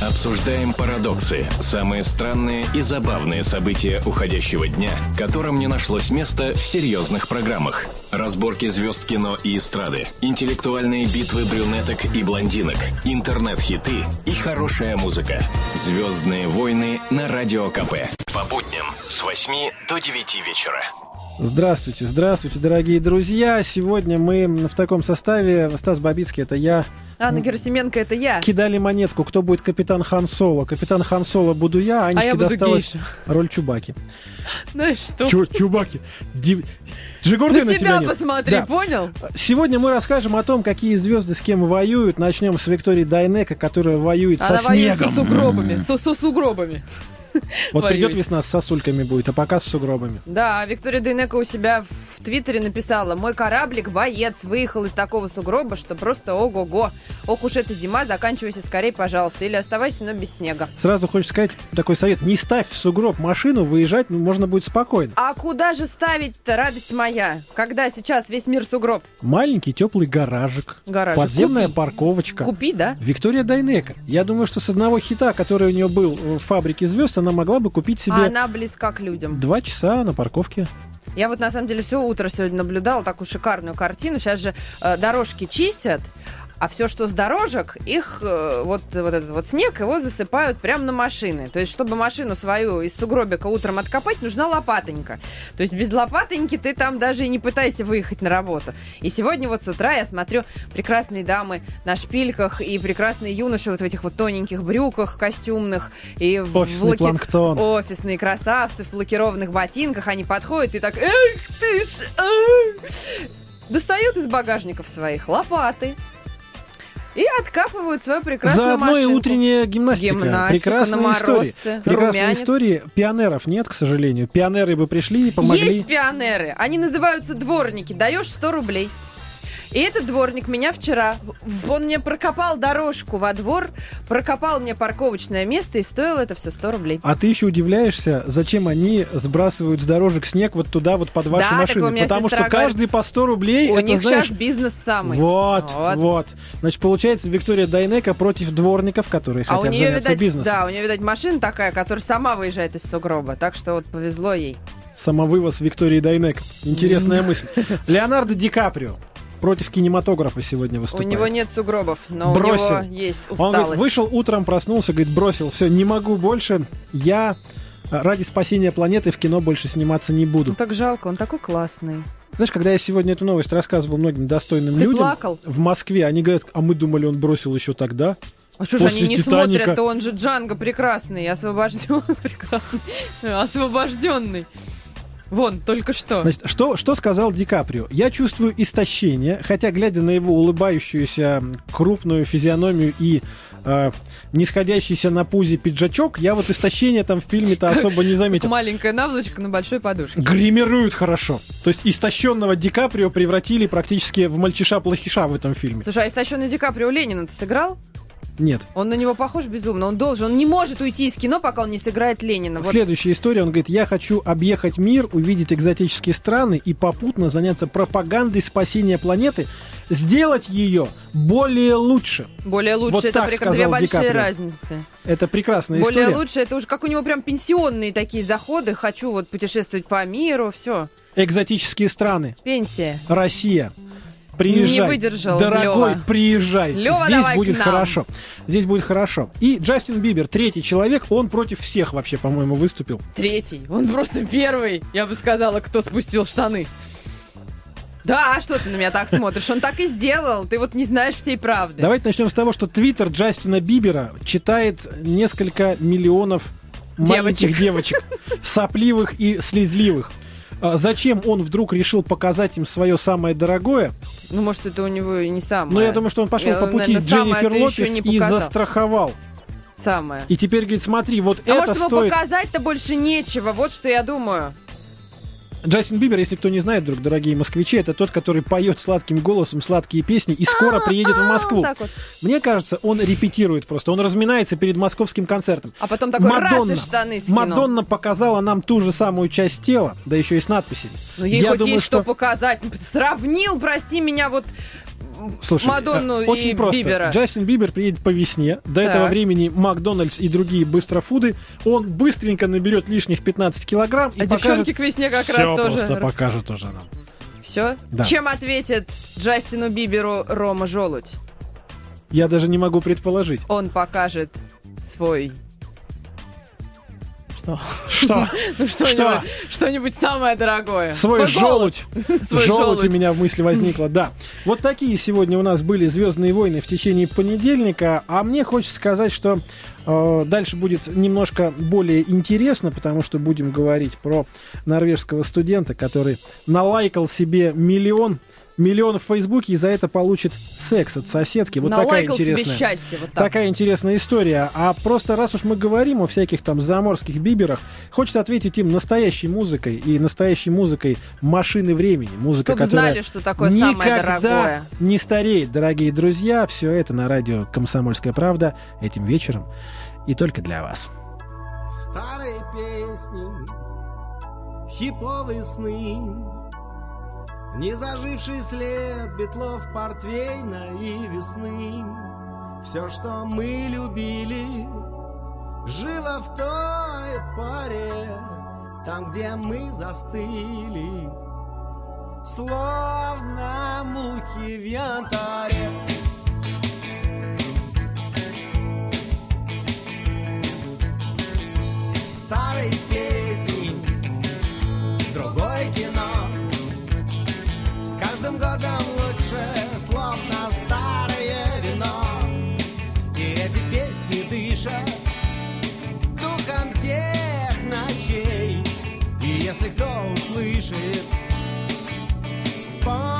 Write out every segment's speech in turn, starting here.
Обсуждаем парадоксы, самые странные и забавные события уходящего дня, которым не нашлось места в серьезных программах. Разборки звезд кино и эстрады, интеллектуальные битвы брюнеток и блондинок, интернет-хиты и хорошая музыка. «Звездные войны» на Радио КП. По будням с 8 до 9 вечера. Здравствуйте, здравствуйте, дорогие друзья. Сегодня мы в таком составе. Стас Бабицкий, это я. Анна Герасименко, это я. Кидали монетку, кто будет капитан Хан Соло. Капитан Хан Соло буду я, а Анечке я буду досталась гейша. роль Чубаки. Знаешь что? Чё, Чубаки? Див... Джигурды На на себя нет. посмотри, Да. понял? Сегодня мы расскажем о том, какие звезды с кем воюют. Начнем с Виктории Дайнека, которая воюет Она со воюет снегом. со сугробами. Со, со сугробами. Вот придет весна с сосульками будет, а пока с сугробами. Да, Виктория Дейнека у себя в Твиттере написала, мой кораблик, боец, выехал из такого сугроба, что просто ого-го. Ох уж эта зима, заканчивайся скорее, пожалуйста, или оставайся, но без снега. Сразу хочется сказать такой совет. Не ставь в сугроб машину, выезжать ну, можно будет спокойно. А куда же ставить-то, радость моя, когда сейчас весь мир сугроб? Маленький теплый гаражик, Гаражик. подземная Купи. парковочка. Купи, да? Виктория Дайнека. Я думаю, что с одного хита, который у нее был в фабрике звезд, она могла бы купить себе А она близка к людям. два часа на парковке. Я вот на самом деле все утро сегодня наблюдала такую шикарную картину. Сейчас же э, дорожки чистят, а все, что с дорожек, их э, вот, вот этот вот снег, его засыпают прямо на машины. То есть, чтобы машину свою из сугробика утром откопать, нужна лопатонька. То есть, без лопатоньки ты там даже и не пытайся выехать на работу. И сегодня вот с утра я смотрю прекрасные дамы на шпильках и прекрасные юноши вот в этих вот тоненьких брюках костюмных и в Офисный лаки- планктон. офисные красавцы в лакированных ботинках, они подходят и так, эх ты ж, ах!» достают из багажников своих лопаты и откапывают свою прекрасную Заодно и машинку. утренняя гимнастика. Гимнастика Прекрасная на история. Прекрасная история. Пионеров нет, к сожалению. Пионеры бы пришли и помогли. Есть пионеры, они называются дворники, даешь 100 рублей. И этот дворник меня вчера, он мне прокопал дорожку во двор, прокопал мне парковочное место, и стоило это все 100 рублей. А ты еще удивляешься, зачем они сбрасывают с дорожек снег вот туда, вот под ваши Да, так у машины. Потому что каждый по 100 рублей, У это, них знаешь, сейчас бизнес самый. Вот, вот, Вот. Значит, получается, Виктория Дайнека против дворников, которые А у хотят нее, заняться видать, бизнесом. да, у нее, видать, машина такая, которая сама выезжает из сугроба. Так что вот повезло ей. Самовывоз Виктории Дайнека. Интересная мысль. Леонардо Ди Каприо против кинематографа сегодня У выступает. него нет сугробов, но Бросил. у него есть Он усталость. говорит, вышел утром, проснулся, говорит, бросил, все, не могу больше, я а, ради спасения планеты в кино больше сниматься не буду. Ну так жалко, он такой классный. Знаешь, когда я сегодня эту новость рассказывал многим достойным Ты людям плакал? в Москве, они говорят, а мы думали, он бросил еще тогда. А что же После они не «Титаника». смотрят, то он же Джанго прекрасный, освобожденный, прекрасный, освобожденный. Вон, только что. Значит, что, что сказал Ди Каприо? Я чувствую истощение, хотя, глядя на его улыбающуюся крупную физиономию и э, нисходящийся на пузе пиджачок, я вот истощение там в фильме-то особо не заметил. Маленькая наволочка на большой подушке. Гримируют хорошо. То есть истощенного Ди Каприо превратили практически в мальчиша-плохиша в этом фильме. Слушай, а истощенный Ди Каприо Ленина ты сыграл? Нет. Он на него похож безумно. Он должен, он не может уйти из кино, пока он не сыграет Ленина. Вот Следующая история, он говорит, я хочу объехать мир, увидеть экзотические страны и попутно заняться пропагандой спасения планеты, сделать ее более лучше. более лучше, Вот это сказал две большие разницы. Это прекрасная Более история. лучше, это уже как у него прям пенсионные такие заходы. Хочу вот путешествовать по миру, все. Экзотические страны. Пенсия. Россия. Приезжай. Не выдержал Дорогой, Лёва. приезжай. Лёва, Здесь будет хорошо. Здесь будет хорошо. И Джастин Бибер, третий человек, он против всех вообще, по-моему, выступил. Третий. Он просто первый, я бы сказала, кто спустил штаны. Да, а что ты на меня так смотришь? Он так и сделал. Ты вот не знаешь всей правды. Давайте начнем с того, что твиттер Джастина Бибера читает несколько миллионов маленьких девочек, сопливых и слезливых. А Зачем он вдруг решил показать им свое самое дорогое? Ну, может, это у него и не самое. Ну, я думаю, что он пошел по пути наверное, Дженнифер Лопес и застраховал. Самое. И теперь говорит, смотри, вот А это может, стоит... показать-то больше нечего. Вот что я думаю. Джастин Бибер, если кто не знает, вдруг, дорогие москвичи, это тот, который поет сладким голосом сладкие песни и скоро приедет в Москву. Так вот. Мне кажется, он репетирует просто, он разминается перед московским концертом. А потом такой Мадонна. раз и штаны скинул. Мадонна показала нам ту же самую часть тела, да еще и с надписями. Ну, ей Я хоть думаю, есть что что- показать. Сравнил, прости меня, вот Слушай, Мадонну э, очень и просто. Бибера. Джастин Бибер приедет по весне. До Так. этого времени Макдональдс и другие быстрофуды. Он быстренько наберет лишних 15 килограмм и А покажет... девчонки к весне как Всё раз просто тоже. покажет уже нам. Все? Да. Чем ответит Джастину Биберу Рома Желудь? Я даже не могу предположить. Он покажет свой... Что? Что? Ну что-нибудь, что-нибудь самое дорогое. Свой голос. желудь. Свой желудь у меня в мысли возникла, да. Вот такие сегодня у нас были Звездные войны в течение понедельника. А мне хочется сказать, что э, дальше будет немножко более интересно, потому что будем говорить про норвежского студента, который налайкал себе миллион миллион в Фейсбуке и за это получит секс от соседки. Вот такая интересная. счастье. Вот так. Такая интересная история. А просто раз уж мы говорим о всяких там заморских биберах, хочется ответить им настоящей музыкой и настоящей музыкой машины времени. Музыка, Чтобы которая знали, что такое самое никогда дорогое. не стареет, дорогие друзья. Все это на радио «Комсомольская правда» этим вечером и только для вас. Старые песни, хиповые сны, Не заживший след битлов, портвейна и весны. Все, что мы любили, жило в той паре, Там, где мы застыли, словно мухи в янтаре. старой песни каждым годом лучше. Словно старое вино. И эти песни дышат Духом тех ночей. И если кто услышит Вспомнит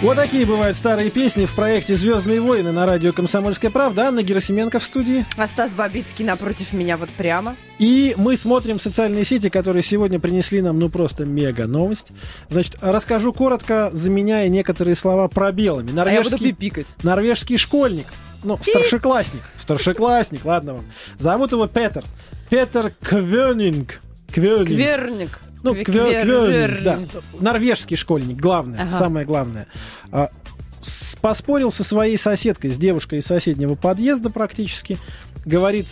Вот такие бывают старые песни в проекте «Звездные войны» на радио «Комсомольская правда». Анна Герасименко в студии. А Стас Бабицкий напротив меня вот прямо. И мы смотрим социальные сети, которые сегодня принесли нам, ну, просто мега новость. Значит, расскажу коротко, заменяя некоторые слова пробелами. А я буду Норвежский, пипикать. норвежский школьник, ну, старшеклассник, старшеклассник, ладно вам. Зовут его Петер. Петер Квёнинг. Квёнинг. Кверник. Ну, квер- квёнинг, да. Норвежский школьник, главное, Ага. самое главное. А, с- поспорил со своей соседкой, с девушкой из соседнего подъезда практически. Говорит,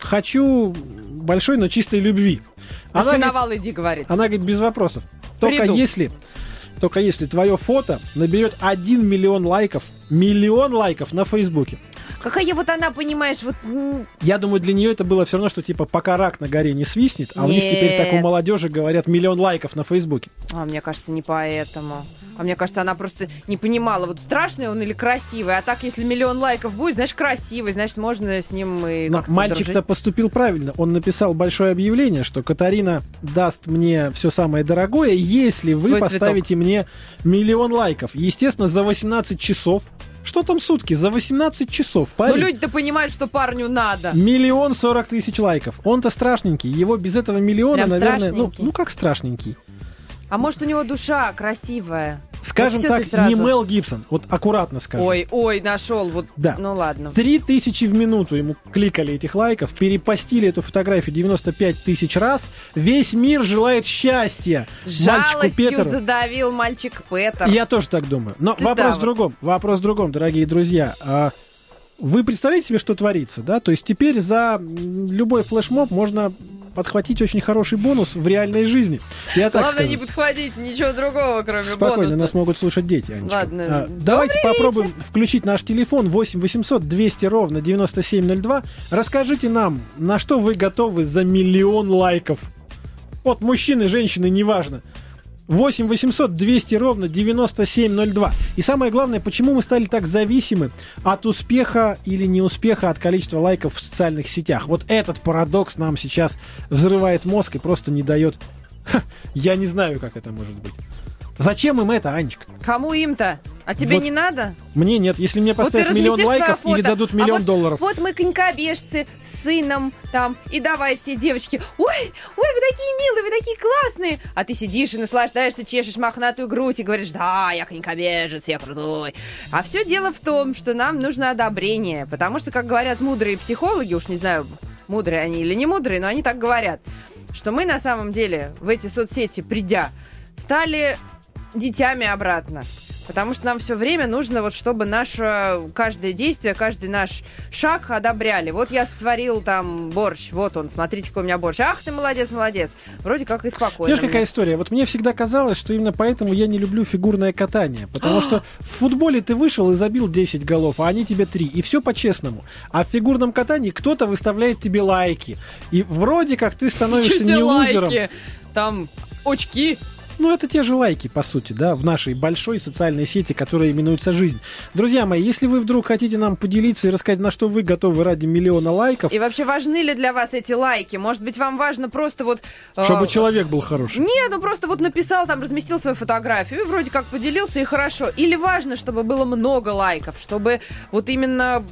хочу большой, но чистой любви. На Она, говорит, иди, говорит. она говорит, без вопросов. Только Приду. если, только если твое фото наберет 1 миллион лайков, миллион лайков на Фейсбуке. Какая вот она, понимаешь, вот... Я думаю, для нее это было все равно, что типа пока рак на горе не свистнет, а у них теперь так у Нет. молодежи говорят миллион лайков на Фейсбуке. А, мне кажется, не поэтому. А мне кажется, она просто не понимала, вот страшный он или красивый. А так, если миллион лайков будет, значит, красивый, значит, можно с ним и Но мальчик-то поступил правильно. Он написал большое объявление, что Катарина даст мне все самое дорогое, если вы Свой поставите мне миллион лайков. Естественно, за 18 часов. Что там сутки? За 18 часов. Ну, Парень, люди-то понимают, что парню надо. Миллион сорок тысяч лайков. Он-то страшненький. Его без этого миллиона, Прям наверное, ну, ну как страшненький. А может, у него душа красивая? Скажем всё так, сразу. не Мел Гибсон. Вот аккуратно скажем. Ой, ой, нашел. Вот, Да. ну ладно. Три тысячи в минуту ему кликали этих лайков, перепостили эту фотографию 95 тысяч раз. Весь мир желает счастья мальчику Жалостью Петеру. задавил мальчик Петр. Я тоже так думаю. Но Ты вопрос да, в другом. Вопрос в другом, дорогие друзья. Вы представляете себе, что творится, да? То есть теперь за любой флешмоб можно подхватить очень хороший бонус в реальной жизни. Я так Главное скажу. не подхватить ничего другого, кроме Спокойно, бонуса. нас могут слушать дети, Анечка. Ладно. А, давайте Добрый попробуем включить наш телефон 8 800 200 ровно 9702. Расскажите нам, на что вы готовы за миллион лайков? Вот мужчины, женщины, неважно. 8 800 200 ровно 9702. И самое главное, почему мы стали так зависимы от успеха или неуспеха, от количества лайков в социальных сетях. Вот этот парадокс нам сейчас взрывает мозг и просто не дает... Ха, я не знаю, как это может быть. Зачем им это, Анечка? Кому им-то? А тебе Вот не надо? Мне нет. Если мне Вот поставят миллион разместишь лайков свое или фото, дадут а миллион вот- долларов. Вот мы конькобежцы с сыном там, и давай все девочки, ой, ой, вы такие милые, вы такие классные. А ты сидишь и наслаждаешься, чешешь мохнатую грудь и говоришь, да, я конькобежец, я крутой. А все дело в том, что нам нужно одобрение, потому что, как говорят мудрые психологи, уж не знаю, мудрые они или не мудрые, но они так говорят, что мы на самом деле в эти соцсети, придя, стали дитями обратно. Потому что нам все время нужно, вот, чтобы наше каждое действие, каждый наш шаг одобряли. Вот я сварил там борщ, вот он, смотрите, какой у меня борщ. Ах ты молодец, молодец. Вроде как и спокойно. Знаешь, какая история? Вот мне всегда казалось, что именно поэтому я не люблю фигурное катание. Потому что в футболе ты вышел и забил 10 голов, а они тебе 3. И все по-честному. А в фигурном катании кто-то выставляет тебе лайки. И вроде как ты становишься не за лузером. лайки? Там очки. Ну, это те же лайки, по сути, да, в нашей большой социальной сети, которая именуется «Жизнь». Друзья мои, если вы вдруг хотите нам поделиться и рассказать, на что вы готовы ради миллиона лайков, И вообще важны ли для вас эти лайки? Может быть, вам важно просто вот... э, чтобы человек был хороший. Нет, ну просто вот написал, там разместил свою фотографию и вроде как поделился, и хорошо. Или важно, чтобы было много лайков, чтобы вот именно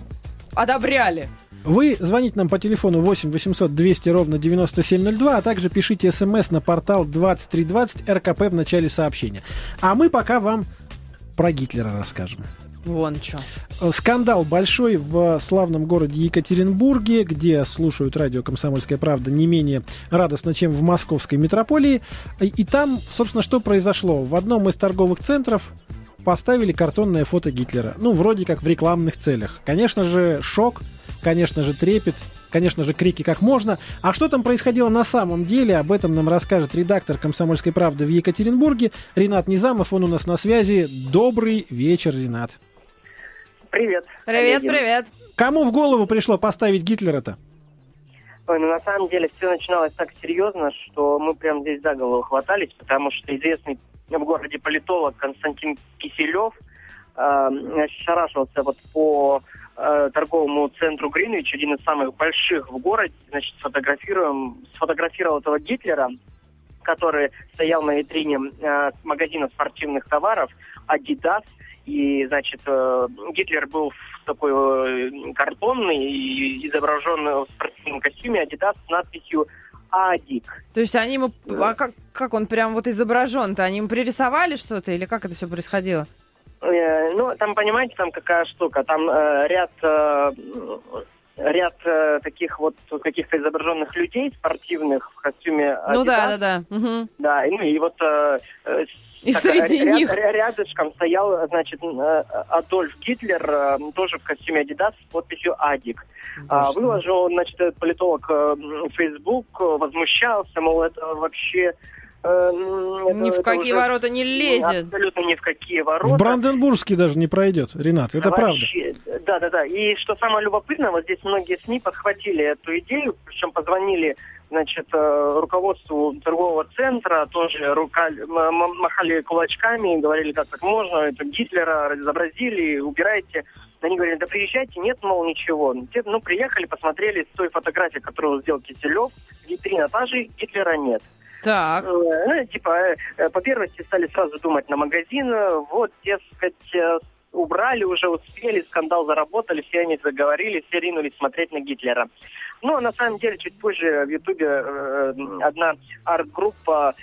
одобряли. Вы звоните нам по телефону 8 800 200 ровно 9702, а также пишите смс на портал 2320 РКП в начале сообщения. А мы пока вам про Гитлера расскажем. Вон что. Э, Скандал большой в славном городе Екатеринбурге, где слушают радио «Комсомольская правда» не менее радостно, чем в московской метрополии. И, и там, собственно, что произошло? В одном из торговых центров поставили картонное фото Гитлера. Ну, вроде как в рекламных целях. Конечно же, шок, конечно же, трепет, конечно же, крики как можно. А что там происходило на самом деле, об этом нам расскажет редактор «Комсомольской правды» в Екатеринбурге Ренат Низамов. Он у нас на связи. Добрый вечер, Ренат. Привет. Привет, привет. Кому в голову пришло поставить Гитлера-то? Ой, ну на самом деле все начиналось так серьезно, что мы прям здесь за голову хватались, потому что известный в городе политолог Константин Киселев э, шарашился вот по э, торговому центру Гринвич, один из самых больших в городе, значит, сфотографируем, сфотографировал этого Гитлера, который стоял на витрине э, магазина спортивных товаров Adidas, и, значит, э, Гитлер был в такой э, картонный и изображен в спортивном костюме Adidas с надписью «Адик». То есть они ему... А как, как он прям вот изображен-то? Они ему пририсовали что-то или как это все происходило? Э, ну, там, понимаете, там какая штука, там э, ряд... э, ряд э, таких вот каких-то изображенных людей спортивных в костюме Ну Adidas. да, да, да. Мгм. Да, и, ну и вот э, э, И так, среди ря- них... ря- рядышком стоял, значит, э, Адольф Гитлер, тоже в костюме Adidas с подписью «Адик». А, Боже Выложил, он, значит, этот политолог в Facebook, возмущался, мол, это вообще... э, Ни в какие уже ворота не лезет. Абсолютно ни в какие В ворота. Бранденбургский даже не пройдет, Ренат, это правда. Да, да, да. И что самое любопытное, вот здесь многие СМИ подхватили эту идею, причем позвонили значит, э, руководству торгового центра тоже рука, м- м- махали кулачками, говорили, как так можно, это Гитлера разобразили, убирайте. Они говорили, да приезжайте, нет, мол, ничего. Те, ну, приехали, посмотрели с той фотографии, которую сделал Киселев, витрина та же, Гитлера нет. Так. Э, ну, типа, э, по первости стали сразу думать на магазин, э, вот, дескать, убрали уже, успели, скандал заработали, все они заговорили, все ринулись смотреть на Гитлера. Ну, а на самом деле, чуть позже в Ютубе э, одна арт-группа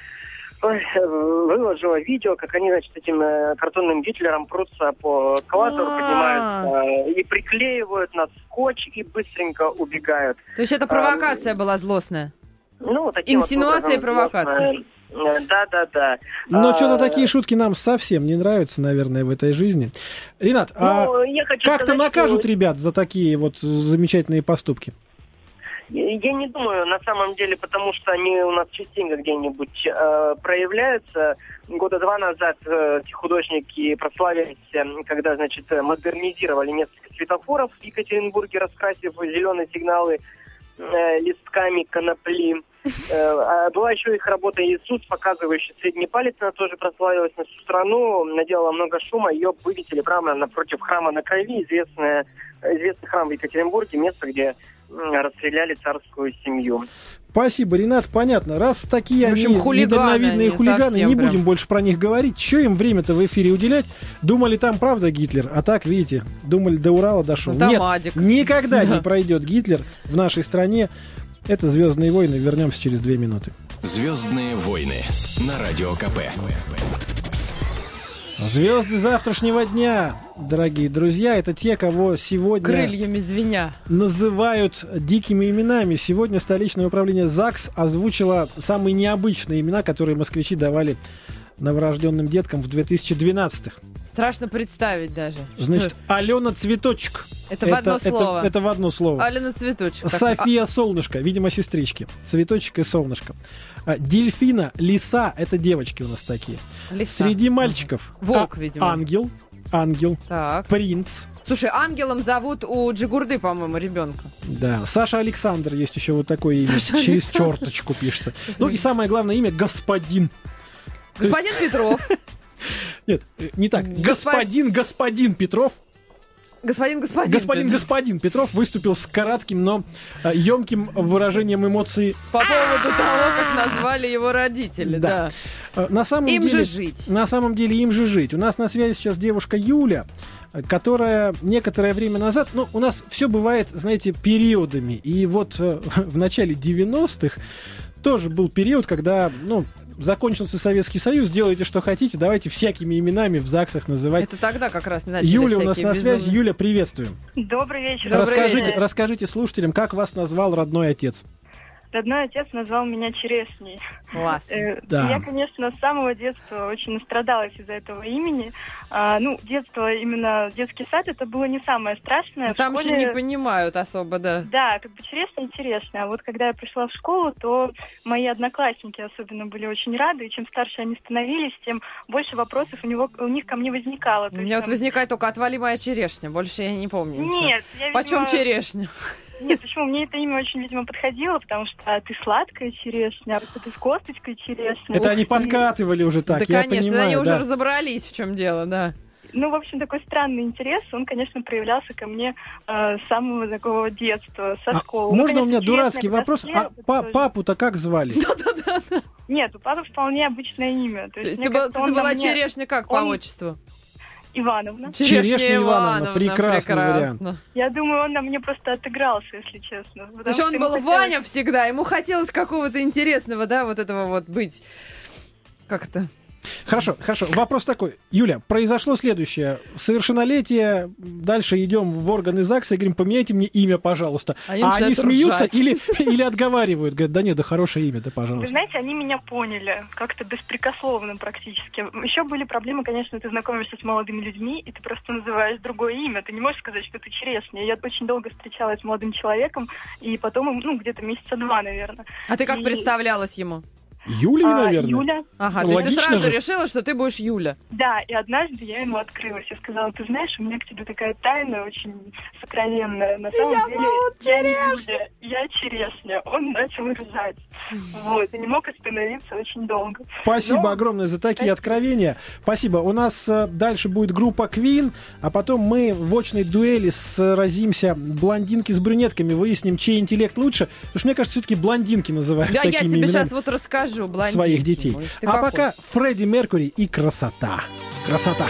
выложила видео, как они, значит, этим картонным Гитлером прутся по эскалатору, А. поднимаются и приклеивают на скотч и быстренько убегают. То есть это провокация была злостная. Ну, вот таким вот Инсинуация и провокация. э, Да-да-да. Но А, что-то такие шутки нам совсем не нравятся, наверное, в этой жизни. Ренат, а Ну, как-то накажут что ребят за такие вот замечательные поступки? Я не думаю, на самом деле, потому что они у нас частенько где-нибудь э, проявляются. Года два назад э, эти художники прославились, э, когда, значит, э, модернизировали несколько светофоров в Екатеринбурге, раскрасив зеленые сигналы э, листками конопли. Э, а была еще их работа «Иисус», показывающий средний палец. Она тоже прославилась на всю страну, наделала много шума. Ее вывесили прямо напротив храма на Крови, известное, известный храм в Екатеринбурге, место, где расстреляли царскую семью. Спасибо, Ренат, понятно. Раз такие В общем, они хулиганы недальновидные хулиганы, не прям. будем больше про них говорить. Че им время-то в эфире уделять? Думали, там правда Гитлер, а так, видите, думали, до Урала дошел. Ну, там Нет, Адик. никогда Да. не пройдет Гитлер в нашей стране. Это «Звездные войны». Вернемся через две минуты. Звездные войны на радио КП. Звезды завтрашнего дня, дорогие друзья, это те, кого сегодня Крыльями звеня. называют дикими именами. Сегодня столичное управление ЗАГС озвучило самые необычные имена, которые москвичи давали новорожденным деткам в 2012-х. Страшно представить даже. Значит, Что Алена Цветочек. это, в одно это- слово. Это, в одно слово. Алина Цветочек. София Солнышко, видимо, сестрички. Цветочек и Солнышко. А, Дельфина, Лиса, это девочки у нас такие. а, лиса. Среди мальчиков Волк, а, видимо. Ангел, Ангел, Так. Принц, Слушай, ангелом зовут у Джигурды, по-моему, ребенка. Да, Саша Александр есть еще вот такое имя. Саша Через Александр. черточку пишется. Ну и самое главное имя Господин. Господин Петров. Нет, э, не так. Госпо- Господин Господин Петров. Господин господин. Господин. Господин Петров выступил с коротким, но э, емким выражением эмоций. По поводу того, как назвали его родители, Да. да. Э, На самом Им деле, же жить. На самом деле им же жить. У нас на связи сейчас девушка Юля, э, которая некоторое время назад, ну, у нас все бывает, знаете, периодами. И вот э, в начале 90-х тоже был период, когда, ну, закончился Советский Союз, делайте, что хотите, давайте всякими именами в ЗАГСах называть. Это тогда как раз начали Юля у нас на связи. безумные- Юля, приветствуем. Добрый вечер. Добрый расскажите, вечер. расскажите слушателям, как вас назвал родной отец. Родной отец назвал меня Черешней. Класс. Э, Да. Я, конечно, с самого детства очень настрадалась из-за этого имени. А, ну, детство, именно детский сад, это было не самое страшное. Ну, В Там школе- не понимают особо, да. Да, как бы черешня интересная. А вот когда я пришла в школу, то мои одноклассники особенно были очень рады. И чем старше они становились, тем больше вопросов у, него, у них ко мне возникало. У То меня есть вот там, возникает только «отвали моя черешня», больше я не помню. ничего. Нет, я, Почем видимо, черешня? Нет, почему? Мне это имя очень, видимо, подходило, потому что а, ты сладкая черешня, а вот ты с косточкой черешня. Это они И- подкатывали уже так, да, я конечно, понимаю. они уже разобрались, в чем дело, да. Ну, в общем, такой странный интерес, он, конечно, проявлялся ко мне э, с самого такого детства, со А школы. Ну, можно у меня конечно, дурацкий вопрос? А па- тоже- папу-то как звали? Нет, у папы вполне обычное имя. То То есть, ты, была- кажется, ты была мне- черешня как по он- отчеству? Ивановна. Черешня Ивановна, прекрасный прекрасно. Я думаю, он на мне просто отыгрался, если честно. То есть он был хотелось- Ваня всегда, ему хотелось какого-то интересного, да, вот этого вот быть. Как это? Хорошо, хорошо. Вопрос такой. Юля, произошло следующее. Совершеннолетие, дальше идем в органы ЗАГСа и говорим, поменяйте мне имя, пожалуйста. Они а они смеются ржать. или, или отговаривают. Говорят, да нет, да хорошее имя, да Вы пожалуйста. знаете, они меня поняли, как-то беспрекословно практически. Еще были проблемы, конечно, ты знакомишься с молодыми людьми, и ты просто называешь другое имя. Ты не можешь сказать, что ты черешня. Я очень долго встречалась с молодым человеком, и потом, ну, где-то месяца два, наверное. А ты как И- представлялась ему? Юлия, А, наверное. Юля, Ага, то есть ты сразу же. решила, что ты будешь Юля. да, и однажды я ему открылась. Я сказала, ты знаешь, у меня к тебе такая тайна очень сокровенная. На самом Меня деле, зовут я не Юля, я черешня. Он начал ржать. Вот, и не мог остановиться очень долго. Спасибо Но- огромное за такие откровения. Спасибо. У нас э, дальше будет группа Queen, а потом мы в очной дуэли сразимся блондинки с брюнетками, выясним, чей интеллект лучше. Потому что мне кажется, все-таки блондинки называют Да, я тебе именами сейчас вот расскажу, блондинки. своих детей. Ты А какой. пока Фредди Меркури и красота. Красота.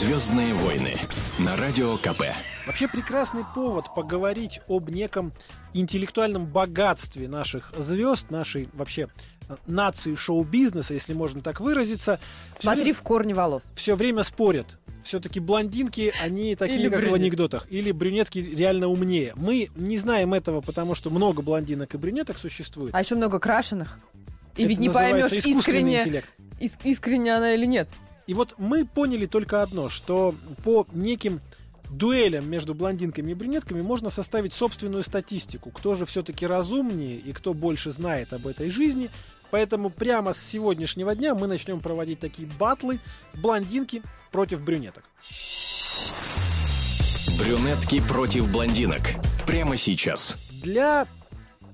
Звездные войны на радио КП. Вообще прекрасный повод поговорить об неком интеллектуальном богатстве наших звезд, нашей вообще э, нации шоу-бизнеса, если можно так выразиться. Смотри в корни волос. Все время спорят. Все-таки блондинки, они такие, Или как в брюнетки. анекдотах. Или брюнетки реально умнее. Мы не знаем этого, потому что много блондинок и брюнеток существует. А еще много крашеных. И Это ведь не поймешь, искренне, интеллект. ис- искренне она или нет. И вот мы поняли только одно, что по неким дуэлям между блондинками и брюнетками можно составить собственную статистику. Кто же все-таки разумнее и кто больше знает об этой жизни. Поэтому прямо с сегодняшнего дня мы начнем проводить такие батлы блондинки против брюнеток. Брюнетки против блондинок. Прямо сейчас. Для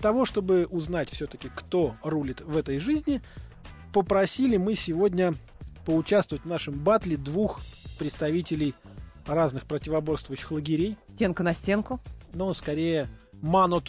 того, чтобы узнать все-таки, кто рулит в этой жизни, попросили мы сегодня поучаствовать в нашем батле двух представителей разных противоборствующих лагерей, Стенка на стенку. но скорее мано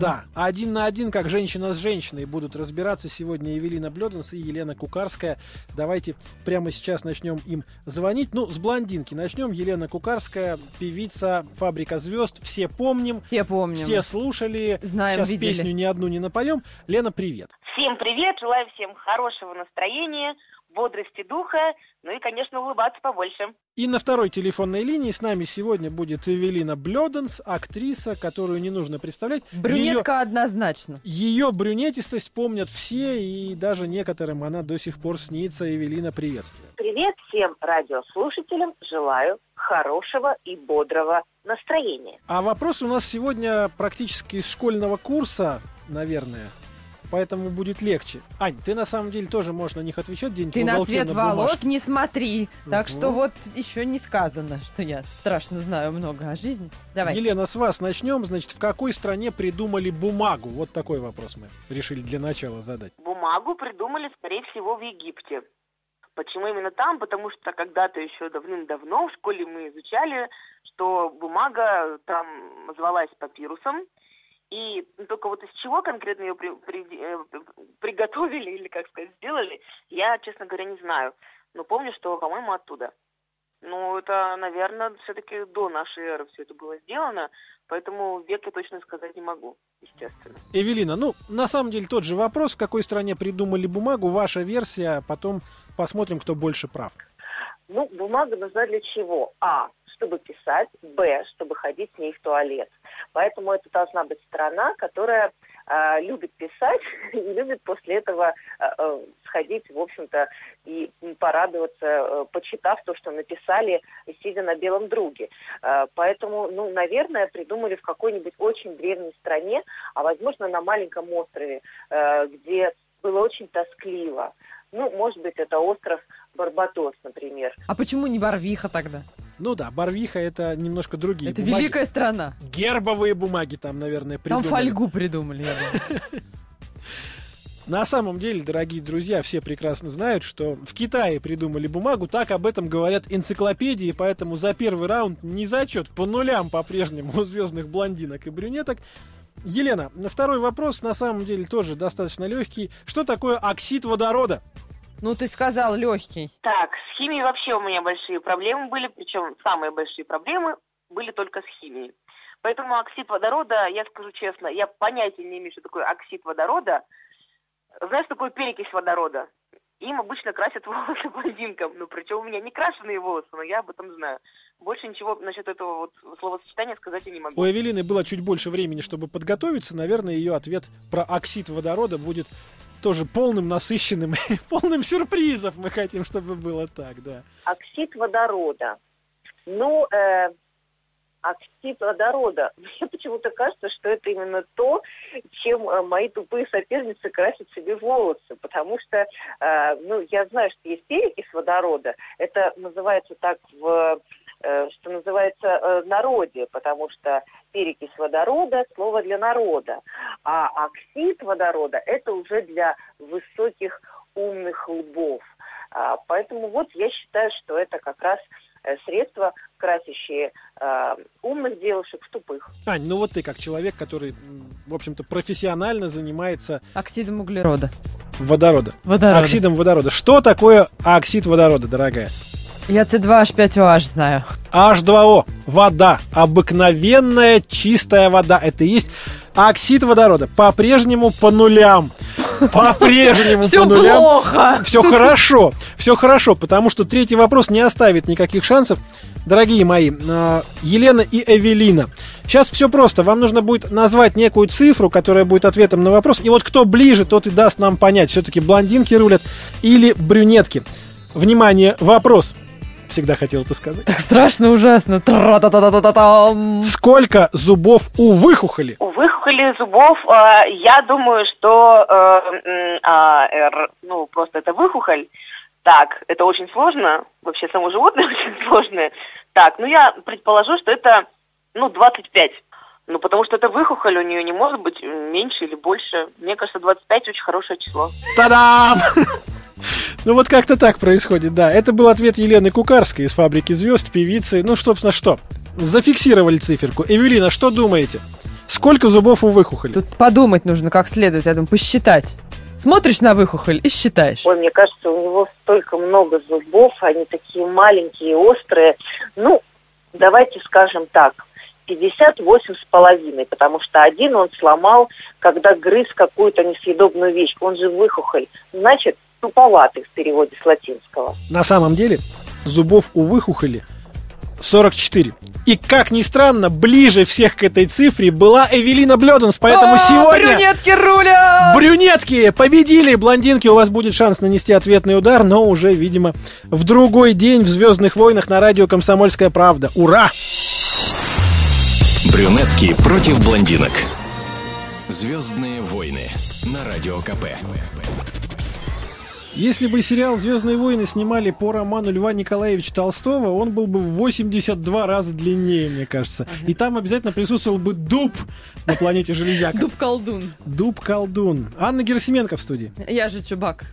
Да, один на один, как женщина с женщиной, будут разбираться сегодня Евелина Блёденс и Елена Кукарская. Давайте прямо сейчас начнем им звонить. Ну, с блондинки начнем. Елена Кукарская, певица «Фабрика звезд». Все помним, Все помним. все слушали. Знаем, Сейчас видели. песню ни одну не напоем. Лена, привет. Всем привет, желаю всем хорошего настроения, бодрости духа, ну и, конечно, улыбаться побольше. И на второй телефонной линии с нами сегодня будет Эвелина Блёденс, актриса, которую не нужно представлять. Брюнетка однозначно. Ее брюнетистость помнят все, и даже некоторым она до сих пор снится. Эвелина, приветствую. Привет всем радиослушателям, желаю хорошего и бодрого настроения. А вопрос у нас сегодня практически из школьного курса, наверное. Поэтому будет легче. Ань, ты на самом деле тоже можешь на них отвечать где-нибудь Ты на цвет бумажке. волос не смотри. Так Мгм. что вот еще не сказано, что я страшно знаю много о жизни. Давай. Елена, с вас начнем. Значит, в какой стране придумали бумагу? Вот такой вопрос мы решили для начала задать. Бумагу придумали, скорее всего, в Египте. Почему именно там? Потому что когда-то еще давным-давно в школе мы изучали, что бумага там звалась папирусом, и только вот из чего конкретно ее при- при- э, приготовили или, как сказать, сделали, я, честно говоря, не знаю. Но помню, что, по-моему, оттуда. Ну, это, наверное, все-таки до нашей эры все это было сделано, поэтому век я точно сказать не могу, естественно. Эвелина, ну, на самом деле тот же вопрос, в какой стране придумали бумагу, ваша версия, а потом посмотрим, кто больше прав. Ну, бумага нужна для чего? А, чтобы писать, Б, чтобы ходить с ней в туалет. Поэтому это должна быть страна, которая а, любит писать и любит после этого а, а, сходить, в общем-то, и порадоваться, э, почитав то, что написали, сидя на белом друге. А, Поэтому, ну, наверное, придумали в какой-нибудь очень древней стране, а, возможно, на маленьком острове, э, где было очень тоскливо. Ну, может быть, это остров Барбадос, например. А почему не Барвиха тогда? Ну да, Барвиха это немножко другие Это бумаги. великая страна. Гербовые бумаги там, наверное, Там придумали. фольгу придумали, я думаю. На самом деле, дорогие друзья, все прекрасно знают, что в Китае придумали бумагу, так об этом говорят энциклопедии, поэтому за первый раунд не зачет, по нулям по-прежнему у звездных блондинок и брюнеток. Елена, на второй вопрос на самом деле тоже достаточно легкий. Что такое оксид водорода? Ну, ты сказал легкий. Так, с химией вообще у меня большие проблемы были, причем самые большие проблемы были только с химией. Поэтому оксид водорода, я скажу честно, я понятия не имею, что такое оксид водорода. Знаешь, что такое перекись водорода? Им обычно красят волосы блондинкам, ну причем у меня не крашеные волосы, но я об этом знаю. Больше ничего насчет этого вот словосочетания сказать я не могу. У Эвелины было чуть больше времени, чтобы подготовиться. Наверное, ее ответ про оксид водорода будет тоже полным, насыщенным, полным сюрпризов. Мы хотим, чтобы было так, да. оксид водорода. Ну, э, оксид водорода. Мне почему-то кажется, что это именно то, чем э, мои тупые соперницы красят себе волосы. Потому что, э, ну, я знаю, что есть перекись водорода. Это называется так в что называется, э, народе, потому что перекись водорода – слово для народа, а оксид водорода – это уже для высоких умных лбов. А, Поэтому вот я считаю, что это как раз э, средства, красящие э, умных девушек в тупых. Ань, ну вот ты как человек, который, в общем-то, профессионально занимается Оксидом углерода. водорода. Водорода. Оксидом водорода. Что такое оксид водорода, дорогая? Я C2H5OH знаю. H2O. Вода. Обыкновенная чистая вода. Это и есть оксид водорода. По-прежнему по нулям. По-прежнему Все по нулям. плохо. Все хорошо, все хорошо, потому что третий вопрос не оставит никаких шансов. Дорогие мои, э, Елена и Эвелина, сейчас все просто. Вам нужно будет назвать некую цифру, которая будет ответом на вопрос. И вот кто ближе, тот и даст нам понять, все-таки блондинки рулят или брюнетки. Внимание, вопрос. Всегда хотел это сказать. Так страшно, ужасно. Сколько зубов у выхухоли? У выхухоли зубов, э, я думаю, что, э, р- ну, просто это выхухоль. Так, это очень сложно. Вообще, само животное очень сложное. Так, ну, я предположу, что это, ну, 25. Ну, потому что это выхухоль, у нее не может быть меньше или больше. Мне кажется, 25 очень хорошее число. Та-дам! Ну вот как-то так происходит, да. Это был ответ Елены Кукарской из «Фабрики звезд», певицы. Ну, собственно, что? Зафиксировали циферку. Эвелина, что думаете? Сколько зубов у выхухоли? Тут подумать нужно как следует, я думаю, посчитать. Смотришь на выхухоль и считаешь. Ой, мне кажется, у него столько много зубов, они такие маленькие, острые. Ну, давайте скажем так, 58 с половиной, потому что один он сломал, когда грыз какую-то несъедобную вещь. Он же выхухоль. Значит, туповатый в переводе с латинского. На самом деле зубов у выхухоли 44. И, как ни странно, ближе всех к этой цифре была Эвелина Блёданс, поэтому О, сегодня... Брюнетки рулят! Брюнетки победили, блондинки, у вас будет шанс нанести ответный удар, но уже, видимо, в другой день в «Звездных войнах» на радио «Комсомольская правда». Ура! Брюнетки против блондинок. Звездные войны на радио КП. Если бы сериал «Звездные войны» снимали по роману Льва Николаевича Толстого, он был бы в 82 раза длиннее, мне кажется. И там обязательно присутствовал бы дуб на планете Железяка. Дуб-колдун. Дуб-колдун. Анна Герасименко в студии. Я же чубак.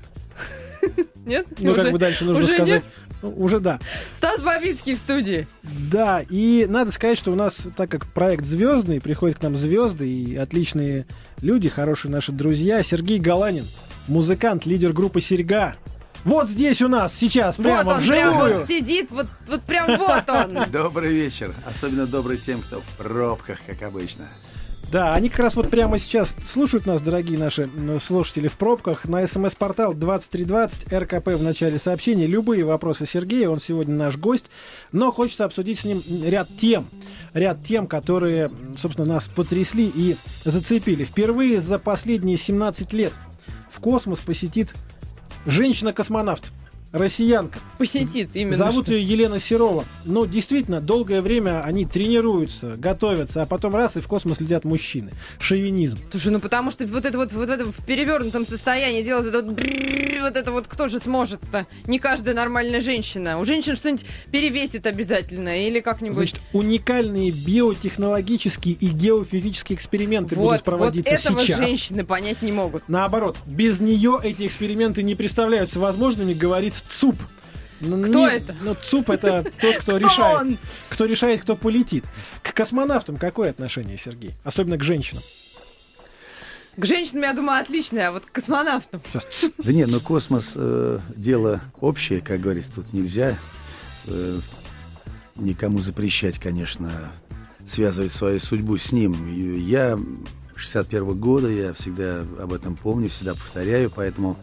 Нет? Ну, как бы дальше нужно уже сказать. нет? Ну, уже да. Стас Бабицкий в студии. Да, и надо сказать, что у нас, так как проект звездный, приходят к нам звезды и отличные люди, хорошие наши друзья. Сергей Галанин, музыкант, лидер группы Серьга. Вот здесь у нас сейчас, прямо вот он прям вживую. вот сидит, вот, вот прям вот он. Добрый вечер. Особенно добрый тем, кто в пробках, как обычно. Да, они как раз вот прямо сейчас слушают нас, дорогие наши слушатели в пробках. На смс-портал 2320 РКП в начале сообщения. Любые вопросы Сергея, он сегодня наш гость. Но хочется обсудить с ним ряд тем. Ряд тем, которые, собственно, нас потрясли и зацепили. Впервые за последние 17 лет в космос посетит женщина-космонавт. Россиянка. Посетит именно. Зовут что. ее Елена Серова. Ну, действительно, долгое время они тренируются, готовятся, а потом раз и в космос летят мужчины. Шовинизм. Слушай, ну потому что вот это вот, вот это в перевернутом состоянии делать это вот, вот это вот кто же сможет-то? Не каждая нормальная женщина. У женщин что-нибудь перевесит обязательно или как-нибудь. Значит, уникальные биотехнологические и геофизические эксперименты будут вот, вот проводиться этого сейчас. женщины понять не могут. Наоборот, без нее эти эксперименты не представляются возможными, говорит ЦУП. Ну, Кто не- это? Ну, ЦУП это тот, кто Кто решает. он? Кто решает, кто полетит. К космонавтам какое отношение, Сергей? Особенно к женщинам. К женщинам, я думаю, отличная, а вот к космонавтам. Сейчас. Да нет, ну космос э, дело общее, как говорится, тут нельзя э, никому запрещать, конечно, связывать свою судьбу с ним. Я 61 года, я всегда об этом помню, всегда повторяю, поэтому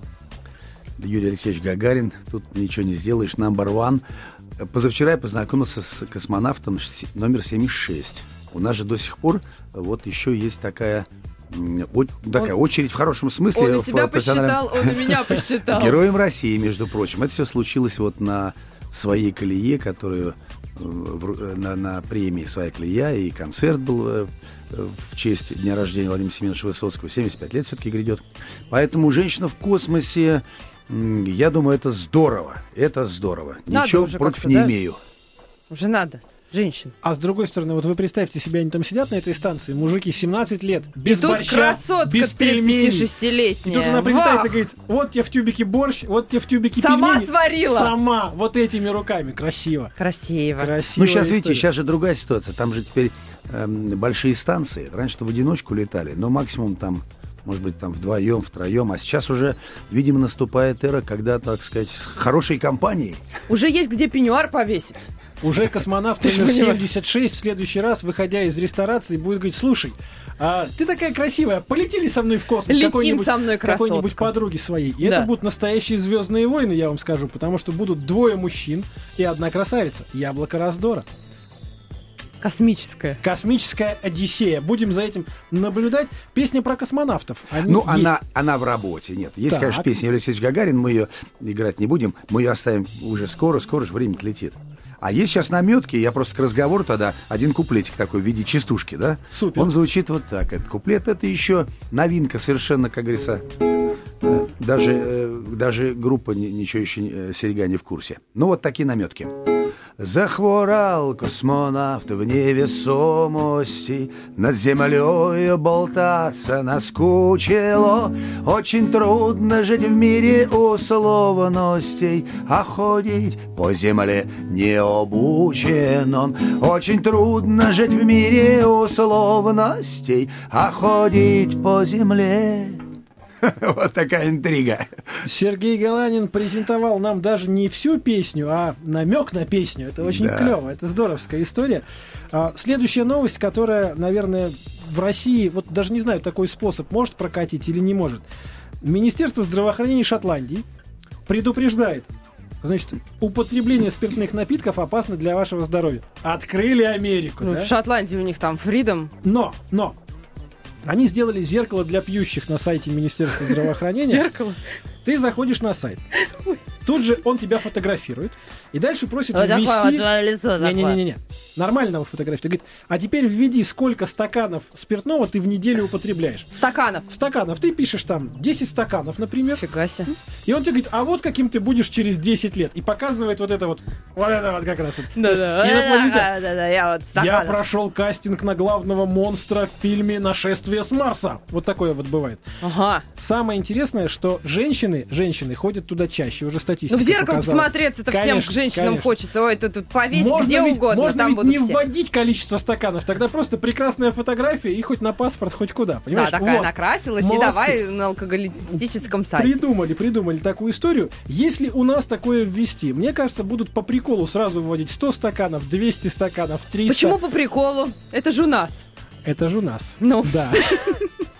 Юрий Алексеевич Гагарин, тут ничего не сделаешь, number one. Позавчера я познакомился с космонавтом номер 76. У нас же до сих пор вот еще есть такая, о- такая Он- очередь в хорошем смысле. Он и тебя профессиональном- посчитал, он и меня посчитал. с Героем России, между прочим. Это все случилось вот на своей колее, которую э, в э, на, на премии «Своя колея», и концерт был э, в честь дня рождения Владимира Семеновича Высоцкого. 75 лет все-таки грядет. Поэтому «Женщина в космосе», я думаю, это здорово. Это здорово. Надо Ничего уже против не да? имею. Уже надо. Женщин. А с другой стороны, вот вы представьте себе, они там сидят на этой станции, мужики 17 лет, без и тут борща, красотка без пельменей. И 36-летняя. тут она прилетает Вах! и говорит, вот тебе в тюбике борщ, вот тебе в тюбике Сама пельмени. сварила. Сама, вот этими руками. Красиво. Красиво. Красиво. Ну, сейчас, видите, сейчас же другая ситуация. Там же теперь эм, большие станции. Раньше-то в одиночку летали, но максимум там, может быть, там вдвоем, втроем. А сейчас уже, видимо, наступает эра, когда, так сказать, с хорошей компанией. Уже есть где пеньюар повесить. Уже космонавт номер понимаешь. 76 в следующий раз, выходя из ресторации, будет говорить, слушай, а ты такая красивая, полетели со мной в космос Летим какой-нибудь- со мной, какой-нибудь красотка. подруги своей. И Да. это будут настоящие звездные войны, я вам скажу, потому что будут двое мужчин и одна красавица. Яблоко раздора. Космическая. Космическая Одиссея. Будем за этим наблюдать. Песня про космонавтов. Они Ну, есть. она, она в работе, нет. Есть, Так. конечно, песня Алексеевич Гагарин, мы ее играть не будем, мы ее оставим уже скоро, скоро же время летит. А есть сейчас наметки, я просто к разговору тогда один куплетик такой в виде частушки, да? Супер. Он звучит вот так. Этот куплет это еще новинка совершенно, как говорится. э, Даже, э, даже группа ни- ничего еще э, серега не в курсе. Ну вот такие наметки. Захворал космонавт в невесомости, Над землей болтаться наскучило. Очень трудно жить в мире условностей, А ходить по земле не обучен он. Очень трудно жить в мире условностей, А ходить по земле... Вот такая интрига. Сергей Галанин презентовал нам даже не всю песню, а намек на песню. Это очень Да. клево, это здоровская история. А, следующая новость, которая, наверное, в России, вот даже не знаю, такой способ может прокатить или не может. Министерство здравоохранения Шотландии предупреждает, значит, употребление спиртных напитков опасно для вашего здоровья. Открыли Америку, Ну, да? В Шотландии у них там фридом. Но, но, они сделали зеркало для пьющих на сайте Министерства здравоохранения. Зеркало. Ты заходишь на сайт. Тут же он тебя фотографирует. И дальше просит Вот ввести... твое лицо такое. Не-не-не. Нормального фотографии. Говорит, а теперь введи, сколько стаканов спиртного ты в неделю употребляешь. Стаканов. Стаканов. Ты пишешь там 10 стаканов, например. Фига себе. И он тебе говорит, а вот каким ты будешь через 10 лет. И показывает вот это вот. Вот это вот как раз. Да-да. Я вот Я прошел кастинг на главного монстра в фильме «Нашествие с Марса». Вот такое вот бывает. Ага. Самое интересное, что женщины, женщины ходят туда чаще, уже статистика Ну, в зеркало показала. посмотреться-то всем Конечно, к женщинам конечно. хочется. Ой, тут, тут повесить Можно где ведь, угодно, можно там ведь будут не все. вводить количество стаканов, тогда просто прекрасная фотография и хоть на паспорт, хоть куда, Да, понимаешь? такая Вот. накрасилась, и Молодцы. давай на алкоголистическом сайте. Придумали, придумали такую историю. Если у нас такое ввести, мне кажется, будут по приколу сразу вводить 100 стаканов, 200 стаканов, 300. Почему по приколу? Это же у нас. Это же у нас. Ну, Да.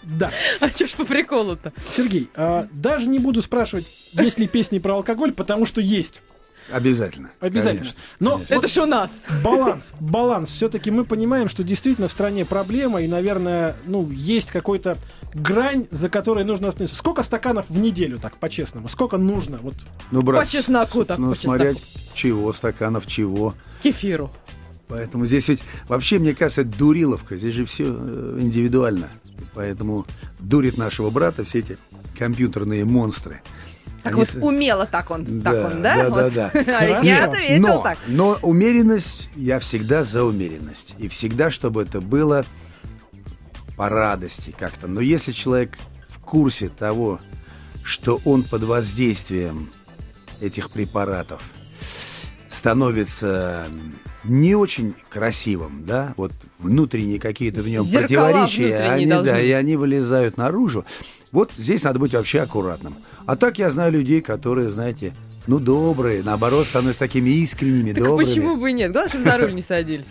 Да. а что ж по приколу-то? Сергей, а, даже не буду спрашивать, есть ли песни про алкоголь, потому что есть. Обязательно. Обязательно. Конечно. Но Конечно. вот Это ж у нас. баланс, баланс. Все-таки мы понимаем, что действительно в стране проблема, и, наверное, ну, есть какой-то грань, за которой нужно остановиться. Сколько стаканов в неделю, так, по-честному? Сколько нужно? Вот Ну, брат, По чесноку так, Ну, по смотря чесноку. чего, стаканов чего. Кефиру. Поэтому здесь ведь вообще, мне кажется, это дуриловка. Здесь же все индивидуально. Поэтому дурит нашего брата все эти компьютерные монстры. Так Они вот умело так он, Да, так он, да? да, Вот. да, да. А я ответил но, так. но умеренность, я всегда за умеренность. И всегда, чтобы это было по радости как-то. Но если человек в курсе того, что он под воздействием этих препаратов становится не очень красивым, да, вот внутренние какие-то в нем Зеркала противоречия, они, да, должны. и они вылезают наружу. Вот здесь надо быть вообще аккуратным. А так я знаю людей, которые, знаете, ну, добрые, наоборот, становятся такими искренними, Так добрыми. почему бы и нет? Главное, чтобы за руль не садились.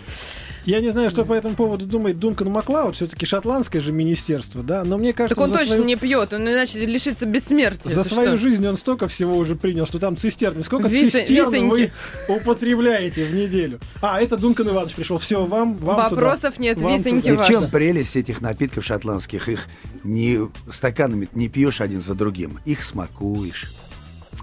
Я не знаю, что по этому поводу думает Дункан Маклауд, все-таки шотландское же министерство, да, но мне кажется, Так он за точно свою, не пьет, он иначе лишится бессмертия. за свою что? жизнь он столько всего уже принял, что там цистерны. Сколько Виса- цистерн вы висоньки. употребляете в неделю? А, это Дункан Иванович пришел. Все, вам, вам туда. Вопросов нет, Вам висоньки туда. И в чем прелесть этих напитков шотландских? Их не стаканами не пьешь один за другим, их смакуешь.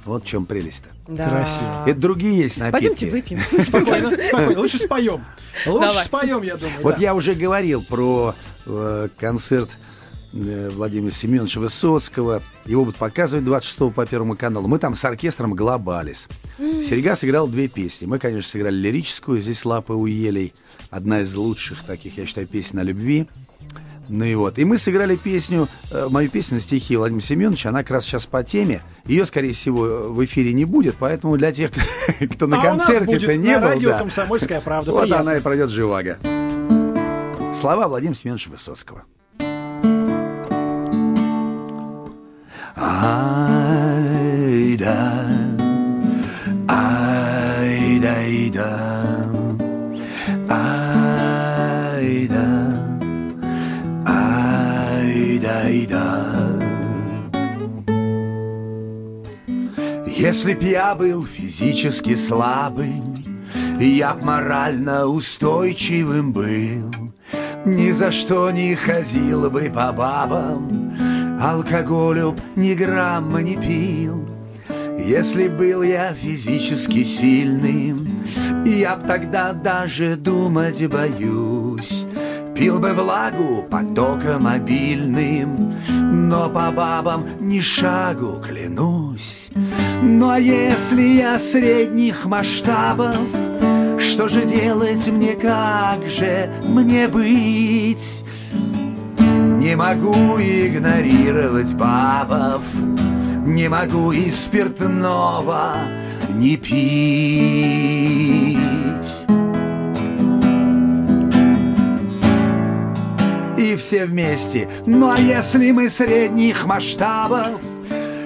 Вот в чем прелесть-то. Да. Красиво. Это другие есть напитки. Пойдемте выпьем. Спокойно, спокойно. Лучше споем. Лучше Давай. споем, я думаю. Вот да. я уже говорил про э, концерт э, Владимира Семеновича Высоцкого. Его будут показывать 26 по Первому каналу. Мы там с оркестром «Глобалис». Серега сыграл две песни. Мы, конечно, сыграли лирическую. Здесь «Лапы у елей». Одна из лучших таких, я считаю, песен о любви. Ну и вот. И мы сыграли песню, э, мою песню на стихи Владимира Семеновича. Она как раз сейчас по теме. Ее, скорее всего, в эфире не будет. Поэтому для тех, кто на а концерте-то будет не на был, радио да, «Комсомольская правда». вот Приятно. она и пройдет живаго. Слова Владимира Семеновича Высоцкого. Айда, айда, айда, Если б я был физически слабым, я б морально устойчивым был. Ни за что не ходил бы по бабам, алкоголю б ни грамма не пил. Если был я физически сильным, я б тогда даже думать боюсь. Пил бы влагу потоком обильным, но по бабам ни шагу клянусь. А если я средних масштабов, что же делать мне, как же мне быть? Не могу игнорировать бабов, не могу и спиртного не пить. И все вместе, ну а если мы средних масштабов,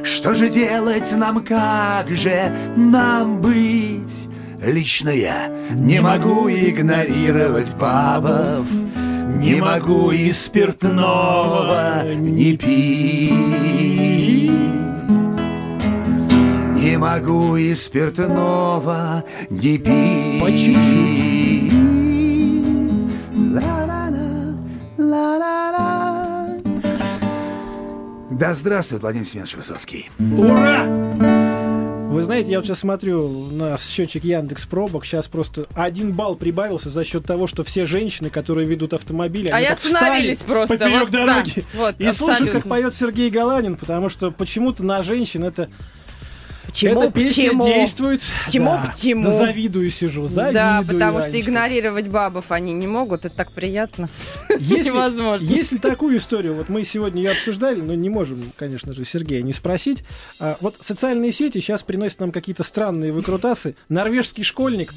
что же делать нам, как же нам быть? Лично я не могу игнорировать бабов, не могу и спиртного не пить. Не могу и спиртного не пить. По чуть-чуть. Да здравствует Владимир Семенович Высоцкий. Ура! Вы знаете, я вот сейчас смотрю на счетчик Яндекс Пробок, сейчас просто один балл прибавился за счет того, что все женщины, которые ведут автомобили, А они я так встали остановились просто, поперек вот да, дороги вот, и слушают, как абсолютно. поет Сергей Галанин, потому что почему-то на женщин это Почему, эта почему? действует. Почему, Да. почему? Да завидую сижу, завидую. Да, потому что игнорировать бабов они не могут, это так приятно. Если, Невозможно. если такую историю, вот мы сегодня ее обсуждали, но не можем, конечно же, Сергея не спросить. А, вот социальные сети сейчас приносят нам какие-то странные выкрутасы. Норвежский школьник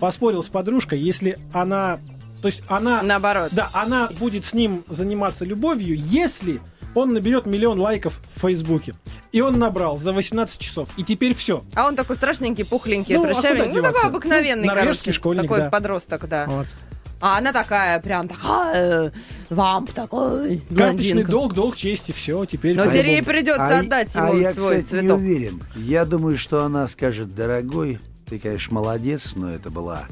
поспорил с подружкой, если она... То есть она... Наоборот. Да, она будет с ним заниматься любовью, если он наберет миллион лайков в Фейсбуке. И он набрал за 18 часов. И теперь все. А он такой страшненький, пухленький, Ну, а прыщавенький. куда Ну, такой обыкновенный, Ну, короче. школьник, такой да. подросток, да. Вот. А она такая, прям такая, вамп такой, Карточный долг, долг чести, все, теперь... Но теперь ей придется А- отдать а ему я, свой кстати, цветок. не уверен. Я думаю, что она скажет, дорогой, ты, конечно, молодец, но это была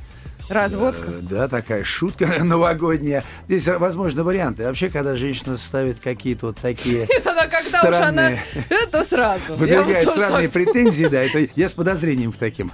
Разводка. Э, Да, такая шутка новогодняя. Здесь, э, возможно, варианты. Вообще, когда женщина ставит какие-то вот такие Это она, когда уж она... странные, Это сразу. Выдвигает странные претензии, да, это я с подозрением к таким.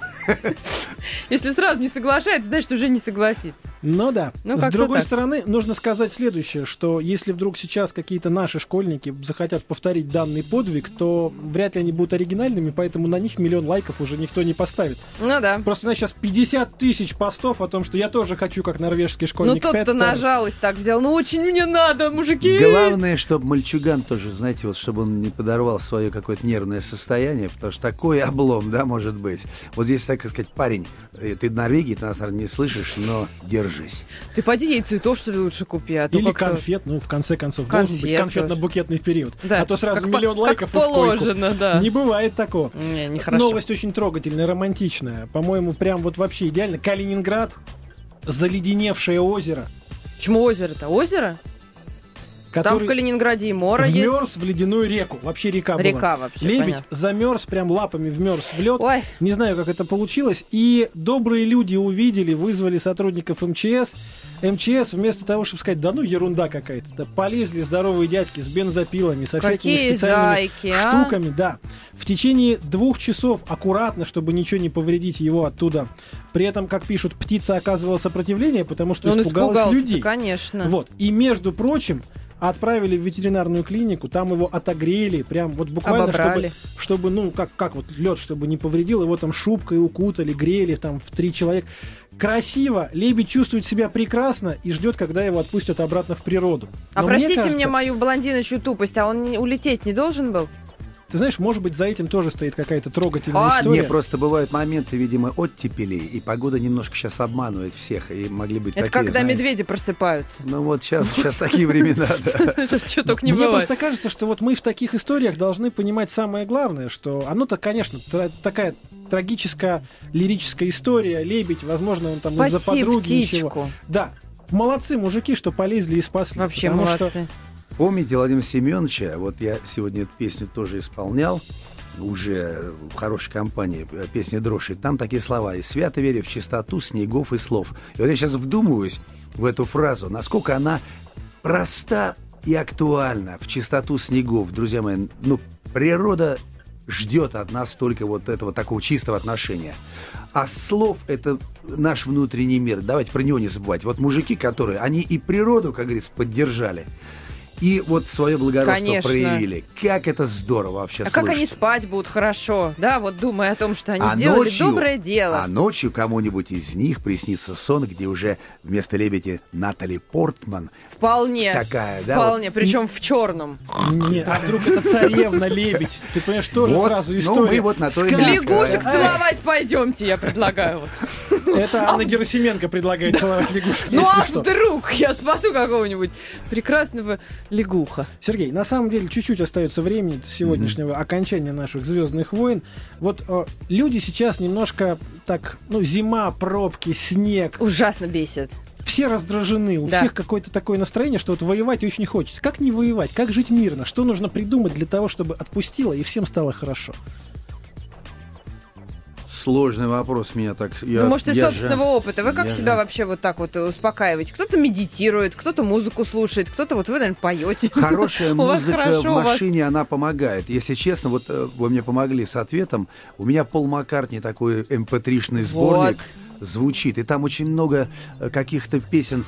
Если сразу не соглашается, значит, уже не согласится. Ну да. Ну, С другой так. стороны, нужно сказать следующее, что если вдруг сейчас какие-то наши школьники захотят повторить данный подвиг, то вряд ли они будут оригинальными, поэтому на них миллион лайков уже никто не поставит. Ну да. Просто, знаешь, сейчас 50 тысяч постов о том, что я тоже хочу, как норвежский Ну школьник. тот-то Петер. на жалость так взял. Ну очень мне надо, мужики. Главное, чтобы мальчуган тоже, знаете, вот чтобы он не подорвал свое какое-то нервное состояние, потому что такой облом, да, может быть. Вот здесь, так сказать, парень, э, ты в Норвегии, ты нас, наверное, не слышишь, но держись. Ты поди ей цветов, что ли, лучше купи, а то Или как-то- конфет, ну, в конце концов, должен быть Конфет конфетно-букетный период. Да, А то сразу как по- миллион как лайков и в койку. положено, да. Не бывает такого. Не, нехорошо. Новость очень трогательная, романтичная. По-моему, прям вот вообще идеально. Калининград, заледеневшее озеро, Почему озеро-то? Озеро? Там в который Калининграде и море есть. вмерз в ледяную реку. Вообще река была. Река вообще, Лебедь понятно. замерз, прям лапами вмерз в лед. Ой, Не знаю, как это получилось. И добрые люди увидели, вызвали сотрудников МЧС. МЧС вместо того, чтобы сказать, да ну ерунда какая-то, да, полезли здоровые дядьки с бензопилами, со всякими какие специальными зайки, а? штуками, да. В течение двух часов аккуратно, чтобы ничего не повредить его оттуда. При этом, как пишут, птица оказывала сопротивление, потому что Он испугалась испугался, людей. конечно. Вот. И между прочим, отправили в ветеринарную клинику, там его отогрели, прям вот буквально, чтобы, Обобрали. чтобы, ну, как, как вот лед, чтобы не повредил, его там шубкой укутали, грели там в три человека. Красиво, лебедь чувствует себя прекрасно и ждет, когда его отпустят обратно в природу. А Но простите кажется, мне мою блондиночью тупость, а он не- улететь не должен был? Ты знаешь, может быть, за этим тоже стоит какая-то трогательная А, история. Не, просто бывают моменты, видимо, оттепелей, и погода немножко сейчас обманывает всех, и могли быть Это такие, когда знаете, медведи просыпаются. Ну вот сейчас, сейчас такие времена, да. Что только не Мне просто кажется, что вот мы в таких историях должны понимать самое главное, что оно-то, конечно, такая трагическая лирическая история, лебедь, возможно, он там из-за подруги ничего. Да, молодцы мужики, что полезли и спасли. Вообще потому молодцы. что Помните Владимира Семеновича, вот я сегодня эту песню тоже исполнял, уже в хорошей компании э, песни Дроши, там такие слова «И свято верю в чистоту снегов и слов». И вот я сейчас вдумываюсь в эту фразу, насколько она проста и актуальна в чистоту снегов. Друзья мои, ну, природа ждет от нас только вот этого такого чистого отношения. А слов – это наш внутренний мир. Давайте про него не забывать. Вот мужики, которые, они и природу, как говорится, поддержали, и вот свое благородство Конечно. проявили. Как это здорово вообще А как они слышать. спать будут хорошо, да, вот думая о том, что они А сделали ночью- доброе дело. А ночью кому-нибудь из них приснится сон, где уже вместо лебеди Натали Портман Вполне. такая, да? Вполне, вот. причем в черном. Нет, а вдруг это царевна лебедь? Ты понимаешь, тоже Вот, сразу ну, история. мы вот на то и. Лягушек Ай. целовать пойдемте, я предлагаю. вот. Это Анна Герасименко предлагает целовать лягушек, Ну а вдруг я спасу какого-нибудь прекрасного лягуха? Сергей, на самом деле чуть-чуть остается времени до сегодняшнего окончания наших Звездных войн. Вот э, люди сейчас немножко так, ну, зима, пробки, снег, Ужасно бесит. все раздражены, у Да. всех какое-то такое настроение, что вот воевать очень хочется. Как не воевать? Как жить мирно? Что нужно придумать для того, чтобы отпустило и всем стало хорошо? Сложный вопрос меня так... Я, ну, может, из собственного же- опыта. Вы как себя же- вообще вот так вот успокаиваете? Кто-то медитирует, кто-то музыку слушает, кто-то вот вы, наверное, поете. Хорошая музыка в машине, она помогает. Если честно, вот э, вы мне помогли с ответом. У меня Пол Маккартни такой mp3-шный сборник звучит. И там очень много э, каких-то песен.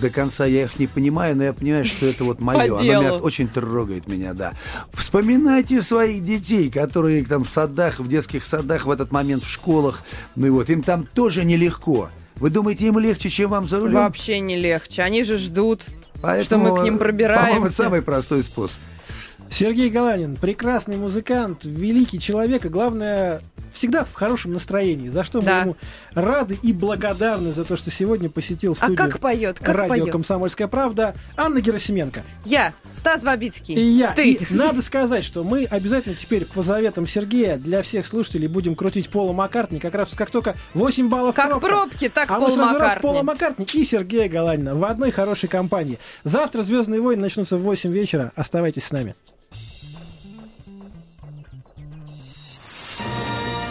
До конца я их не понимаю, но я понимаю, что это вот мое. Оно меня очень трогает меня, да. Вспоминайте своих детей, которые там в садах, в детских садах в этот момент, в школах. Ну и вот, им там тоже нелегко. Вы думаете, им легче, чем вам за рулем? Вообще не легче. Они же ждут. Поэтому, что мы к ним пробираемся. По-моему, самый простой способ. Сергей Галанин, прекрасный музыкант, великий человек, и главное, всегда в хорошем настроении, за что мы Да. ему рады и благодарны за то, что сегодня посетил А студию как поет? Как радио поет? «Комсомольская правда» Анна Герасименко. Я, Стас Бабицкий. И я. Ты. И надо сказать, что мы обязательно теперь по заветам Сергея для всех слушателей будем крутить Пола Маккартни, как раз как только 8 баллов Как пробка. пробки, так а Пол мы сразу раз Маккартни. Пола Маккартни и Сергея Галанина в одной хорошей компании. Завтра «Звездные войны» начнутся в 8 вечера. Оставайтесь с нами.